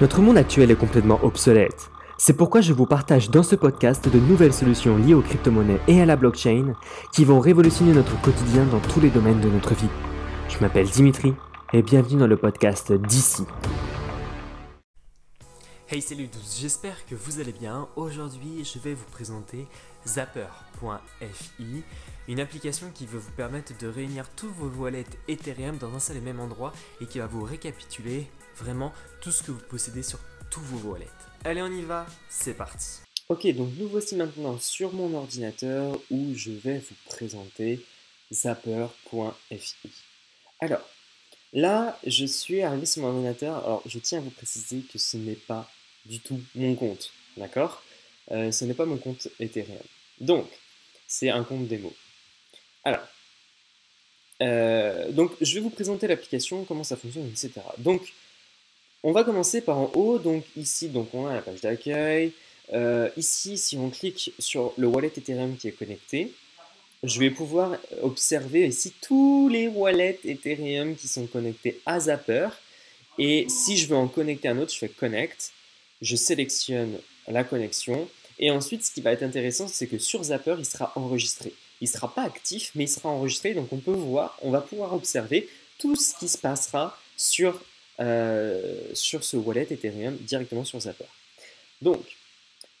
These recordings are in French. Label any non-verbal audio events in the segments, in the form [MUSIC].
Notre monde actuel est complètement obsolète. C'est pourquoi je vous partage dans ce podcast de nouvelles solutions liées aux crypto-monnaies et à la blockchain qui vont révolutionner notre quotidien dans tous les domaines de notre vie. Je m'appelle Dimitri et bienvenue dans le podcast d'ici. Hey salut tous, j'espère que vous allez bien. Aujourd'hui je vais vous présenter Zapper.fi, une application qui veut vous permettre de réunir tous vos wallets Ethereum dans un seul et même endroit et qui va vous récapituler vraiment tout ce que vous possédez sur tous vos wallets. Allez on y va, c'est parti. Ok, donc nous voici maintenant sur mon ordinateur où je vais vous présenter Zapper.fi. Alors, là, je suis arrivé sur mon ordinateur. Alors, je tiens à vous préciser que ce n'est pas du tout mon compte, d'accord? Euh, Ce n'est pas mon compte Ethereum. Donc, c'est un compte démo. Alors, euh, donc je vais vous présenter l'application, comment ça fonctionne, etc. Donc, on va commencer par en haut. Donc ici, donc on a la page d'accueil. Euh, ici, si on clique sur le wallet Ethereum qui est connecté, je vais pouvoir observer ici tous les wallets Ethereum qui sont connectés à Zapper. Et si je veux en connecter un autre, je fais Connect je sélectionne la connexion. Et ensuite, ce qui va être intéressant, c'est que sur Zapper, il sera enregistré. Il ne sera pas actif, mais il sera enregistré. Donc on peut voir, on va pouvoir observer tout ce qui se passera sur, euh, sur ce wallet Ethereum directement sur Zapper. Donc,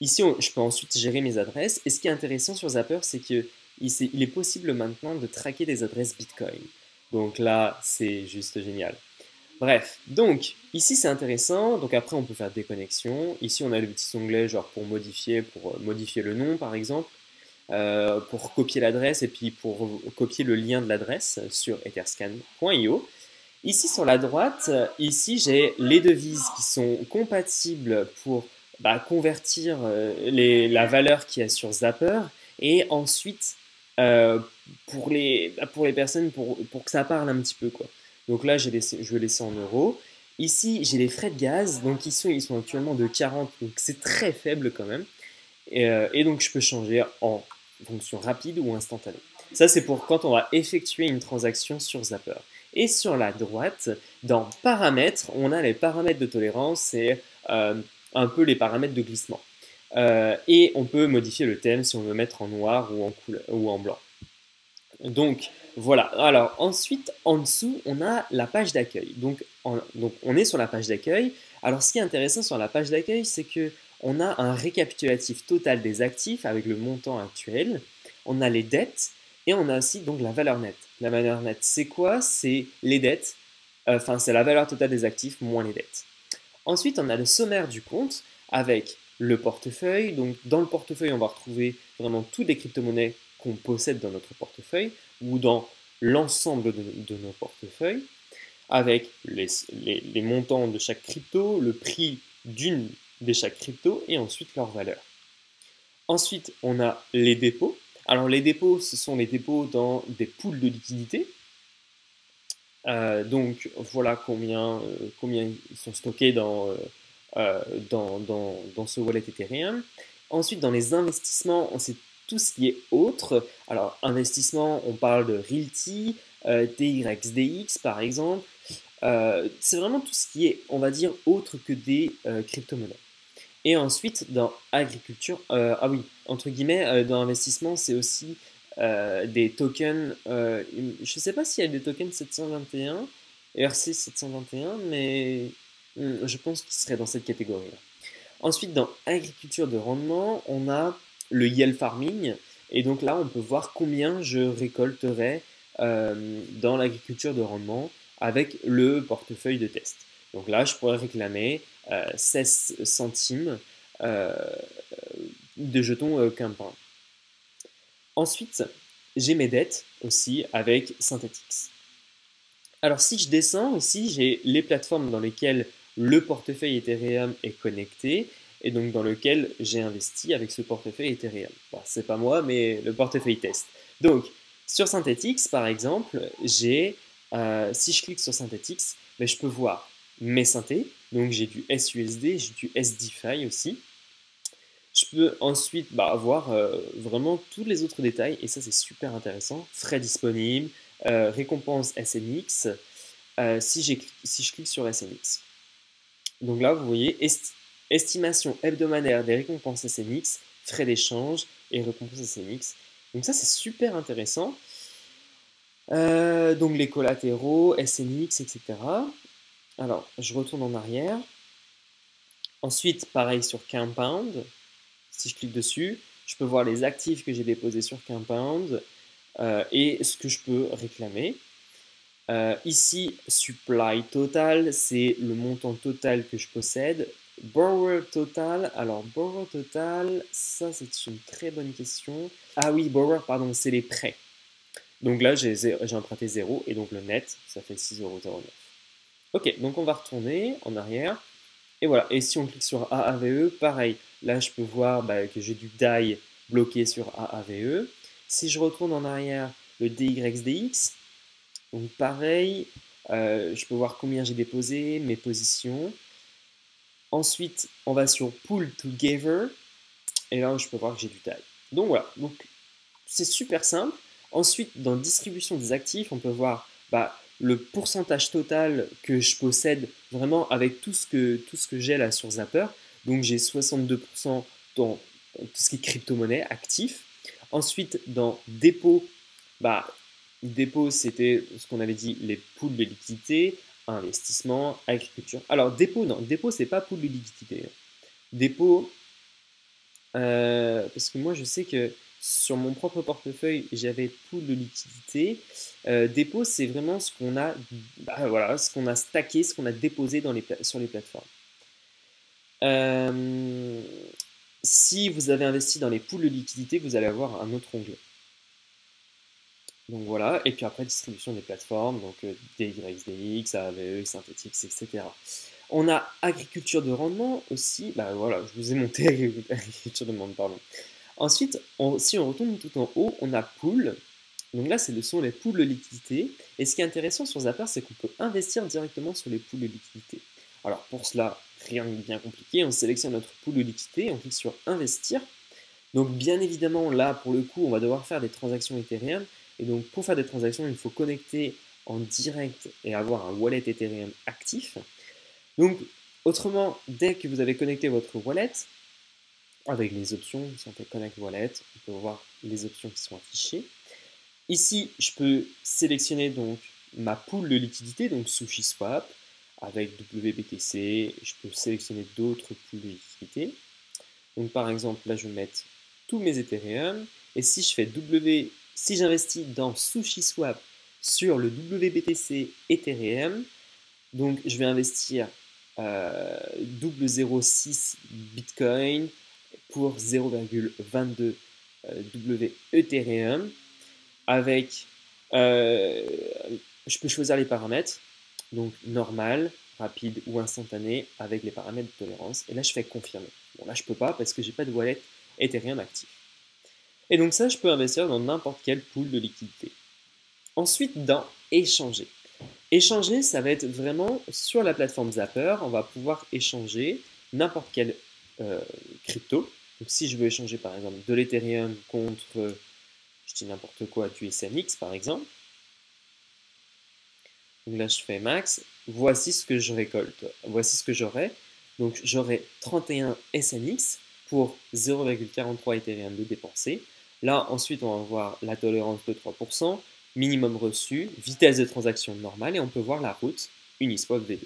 ici, je peux ensuite gérer mes adresses. Et ce qui est intéressant sur Zapper, c'est qu'il il est possible maintenant de traquer des adresses Bitcoin. Donc là, c'est juste génial. Bref, donc ici c'est intéressant, donc après on peut faire des connexions, ici on a le petit onglet genre pour modifier, pour euh, modifier le nom par exemple, euh, pour copier l'adresse et puis pour copier le lien de l'adresse sur etherscan.io. Ici sur la droite, ici j'ai les devises qui sont compatibles pour bah, convertir euh, la valeur qu'il y a sur Zapper et ensuite pour, les, bah, pour les personnes pour, pour que ça parle un petit peu quoi. Donc là, je vais laisser en euros. Ici, j'ai les frais de gaz, donc ils sont, ils sont actuellement de 40, donc c'est très faible quand même. Euh, et, donc je peux changer en fonction rapide ou instantanée. Ça, c'est pour quand on va effectuer une transaction sur Zapper. Et sur la droite, dans paramètres, on a les paramètres de tolérance et euh, un peu les paramètres de glissement. Euh, et on peut modifier le thème si on veut mettre en noir ou en, ou en blanc. Donc, voilà. Alors ensuite, en dessous, on a la page d'accueil. Donc, on est sur la page d'accueil. Alors ce qui est intéressant sur la page d'accueil, c'est que on a un récapitulatif total des actifs avec le montant actuel. On a les dettes et on a aussi donc la valeur nette. La valeur nette, c'est quoi? C'est les dettes. Enfin, c'est la valeur totale des actifs moins les dettes. Ensuite, on a le sommaire du compte avec le portefeuille. Donc, dans le portefeuille, on va retrouver vraiment toutes les crypto-monnaies qu'on possède dans notre portefeuille ou dans l'ensemble de, nos portefeuilles, avec les, montants de chaque crypto, le prix d'une de chaque crypto et ensuite leur valeur. Ensuite, on a les dépôts. Alors les dépôts, ce sont les dépôts dans des poules de liquidité. Euh, donc voilà combien, euh, combien ils sont stockés dans, euh, dans, ce wallet Ethereum. Ensuite, dans les investissements, on sait tout ce qui est autre. Alors, investissement, on parle de Realty, TYXDX par exemple. C'est vraiment tout ce qui est, on va dire, autre que des crypto-monnaies. Et ensuite, dans agriculture, ah oui, entre guillemets, dans investissement, c'est aussi des tokens. je ne sais pas s'il y a des tokens 721, RC 721, mais hmm, je pense qu'ils seraient dans cette catégorie-là. Ensuite, dans agriculture de rendement, on a le yield farming. Et donc là, on peut voir combien je récolterai euh, dans l'agriculture de rendement avec le portefeuille de test. Donc là, je pourrais réclamer 16 euh, centimes euh, de jetons Quimpin. Ensuite, j'ai mes dettes aussi avec Synthetix. Alors si je descends ici, j'ai les plateformes dans lesquelles le portefeuille Ethereum est connecté et donc dans lequel j'ai investi avec ce portefeuille Ethereum. Bon, c'est pas moi, mais le portefeuille test. Donc, sur Synthetix, par exemple, j'ai, euh, si je clique sur Synthetix, ben, je peux voir mes synthés. Donc, j'ai du SUSD, j'ai du SDFI aussi. Je peux ensuite bah, voir euh, vraiment tous les autres détails, et ça c'est super intéressant. Frais disponibles, euh, récompense SNX, si, si je clique sur SNX. Donc là, vous voyez, estimation hebdomadaire des récompenses SNX, frais d'échange et récompenses SNX. Donc ça, c'est super intéressant. Euh, donc les collatéraux, SNX, etc. Alors, je retourne en arrière. Ensuite, pareil sur Compound. Si je clique dessus, je peux voir les actifs que j'ai déposés sur Compound euh, et ce que je peux réclamer. Euh, ici, supply total, c'est le montant total que je possède. Borrower total, alors borrower total, ça c'est une très bonne question. Ah oui, borrower, pardon, c'est les prêts. Donc là, j'ai emprunté 0 et donc le net, ça fait 6,09€. Ok, donc on va retourner en arrière. Et voilà, et si on clique sur AAVE, pareil, là je peux voir bah, que j'ai du DAI bloqué sur AAVE. Si je retourne en arrière, le DYXDX, donc pareil, euh, je peux voir combien j'ai déposé, mes positions. Ensuite, on va sur Pull Together, et là je peux voir que j'ai du DAI. Donc voilà, donc c'est super simple. Ensuite, dans distribution des actifs, on peut voir bah, le pourcentage total que je possède vraiment avec tout ce que, tout ce que j'ai là sur Zapper. Donc j'ai 62% dans tout ce qui est crypto-monnaie actif. Ensuite, dans dépôt, bah, dépôt c'était ce qu'on avait dit, les poules de liquidité, investissement, agriculture. Alors dépôt, non, dépôt c'est pas pool de liquidité. Dépôt, euh, parce que moi je sais que sur mon propre portefeuille, j'avais pool de liquidité. Euh, dépôt, c'est vraiment ce qu'on a, bah, ce qu'on a stacké, ce qu'on a déposé sur les plateformes. Euh, si vous avez investi dans les pools de liquidité, vous allez avoir un autre onglet. Donc voilà, et puis après distribution des plateformes, donc euh, DYSDX, AVE, Synthetix, etc. On a agriculture de rendement aussi, bah voilà, je vous ai monté [LAUGHS] agriculture de rendement, pardon. Ensuite, si on retourne tout en haut, on a pool. Donc là, ce sont les pools de liquidité. Et ce qui est intéressant sur Zapper, c'est qu'on peut investir directement sur les pools de liquidité. Alors pour cela, rien de bien compliqué. On sélectionne notre pool de liquidité, on clique sur Investir. Donc bien évidemment, là, pour le coup, on va devoir faire des transactions Ethereum. Et donc pour faire des transactions, il faut connecter en direct et avoir un wallet Ethereum actif. Donc autrement, dès que vous avez connecté votre wallet, avec les options, si on fait Connect Wallet, on peut voir les options qui sont affichées. Ici, je peux sélectionner donc ma pool de liquidité, donc SushiSwap, avec WBTC. Je peux sélectionner d'autres pools de liquidité. Donc par exemple, là, je vais mettre tous mes Ethereum. Et si je fais si j'investis dans SushiSwap sur le WBTC Ethereum, donc je vais investir euh, 0,06 Bitcoin, pour 0,22 euh, W Ethereum avec, euh, je peux choisir les paramètres, donc normal, rapide ou instantané avec les paramètres de tolérance. Et là, je fais confirmer. Bon, là, je peux pas parce que j'ai pas de wallet Ethereum actif. Et donc ça, je peux investir dans n'importe quel pool de liquidité. Ensuite, dans échanger. Échanger, ça va être vraiment sur la plateforme Zapper, on va pouvoir échanger n'importe quel euh, crypto. Donc si je veux échanger par exemple de l'Ethereum contre, je dis n'importe quoi, du SNX par exemple, donc là je fais max, voici ce que je récolte, voici ce que j'aurai. Donc j'aurai 31 SNX pour 0,43 Ethereum de dépensé. Là ensuite on va voir la tolérance de 3%, minimum reçu, vitesse de transaction normale et on peut voir la route Uniswap V2.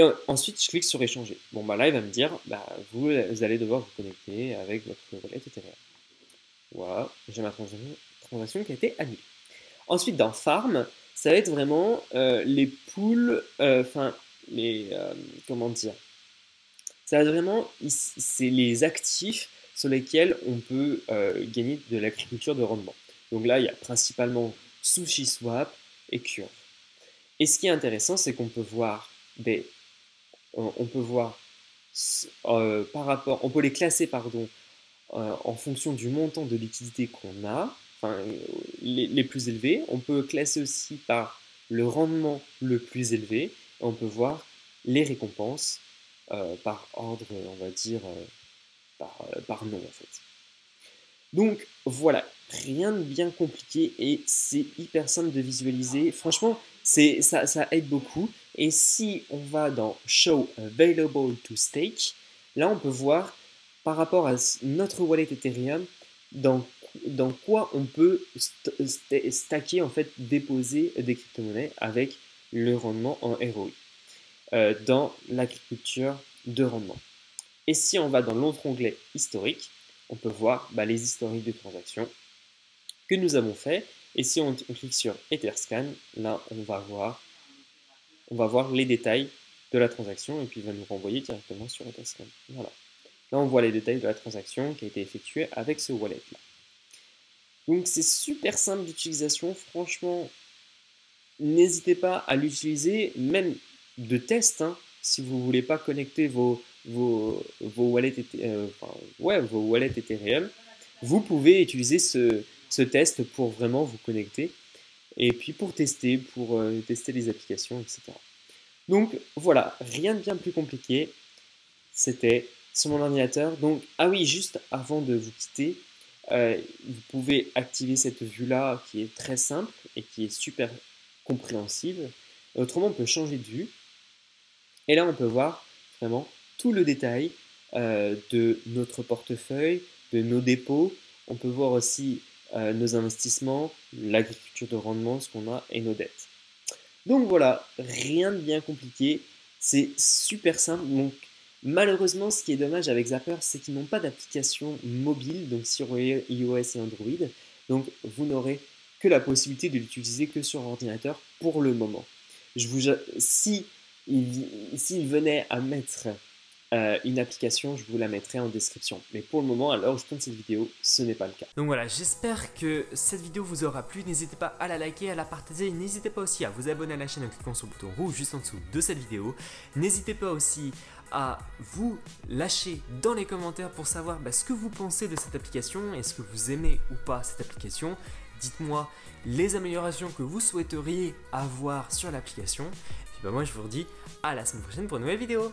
Et ensuite, je clique sur échanger. Bon, bah là, il va me dire, bah, vous, allez devoir vous connecter avec votre wallet Ethereum. Voilà, j'ai ma transaction qui a été annulée. Ensuite, dans Farm, ça va être vraiment euh, les pools, euh, enfin, les, euh, comment dire, ça va être vraiment, c'est les actifs sur lesquels on peut gagner de l'agriculture de rendement. Donc là, il y a principalement SushiSwap et Cure. Et ce qui est intéressant, c'est qu'on peut voir des on peut voir euh, par rapport, on peut les classer pardon, euh, en fonction du montant de liquidité qu'on a, les, plus élevés. On peut classer aussi par le rendement le plus élevé. on peut voir les récompenses euh, par ordre, on va dire, par, nom en fait. Donc voilà, rien de bien compliqué et c'est hyper simple de visualiser. Franchement, ça aide beaucoup. Et si on va dans Show Available to Stake, là on peut voir par rapport à notre wallet Ethereum dans, dans quoi on peut stacker, en fait, déposer des crypto-monnaies avec le rendement en ROI euh, dans l'agriculture de rendement. Et si on va dans l'autre onglet historique, on peut voir bah, les historiques de transactions que nous avons fait. Et si on, clique sur Etherscan, là on va voir on va voir les détails de la transaction et puis il va nous renvoyer directement sur Etherscan. Voilà. Là, on voit les détails de la transaction qui a été effectuée avec ce wallet-là. Donc, c'est super simple d'utilisation. Franchement, n'hésitez pas à l'utiliser, même de test, hein, si vous ne voulez pas connecter euh, vos wallets Ethereum. Vous pouvez utiliser ce, test pour vraiment vous connecter et puis pour tester, pour euh, tester les applications, etc. Donc voilà, rien de bien plus compliqué. C'était sur mon ordinateur. Donc, ah oui, juste avant de vous quitter, euh, vous pouvez activer cette vue-là qui est très simple et qui est super compréhensible. autrement, on peut changer de vue. Et là, on peut voir vraiment tout le détail euh, de notre portefeuille, de nos dépôts. On peut voir aussi euh, nos investissements, l'agriculture de rendement, ce qu'on a et nos dettes. Donc voilà, rien de bien compliqué. C'est super simple. Donc Malheureusement, ce qui est dommage avec Zapper, c'est qu'ils n'ont pas d'application mobile, donc sur iOS et Android. Donc vous n'aurez que la possibilité de l'utiliser que sur ordinateur pour le moment. Je vous, si s'il venait à mettre euh, une application, je vous la mettrai en description. Mais pour le moment, alors je tourne cette vidéo, ce n'est pas le cas. Donc voilà, j'espère que cette vidéo vous aura plu. N'hésitez pas à la liker, à la partager. N'hésitez pas aussi à vous abonner à la chaîne en cliquant sur le bouton rouge juste en dessous de cette vidéo. N'hésitez pas aussi à vous lâcher dans les commentaires pour savoir bah, ce que vous pensez de cette application. Est-ce que vous aimez ou pas cette application? Dites-moi les améliorations que vous souhaiteriez avoir sur l'application. Et bah moi je vous redis à la semaine prochaine pour une nouvelle vidéo.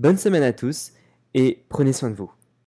Bonne semaine à tous et prenez soin de vous.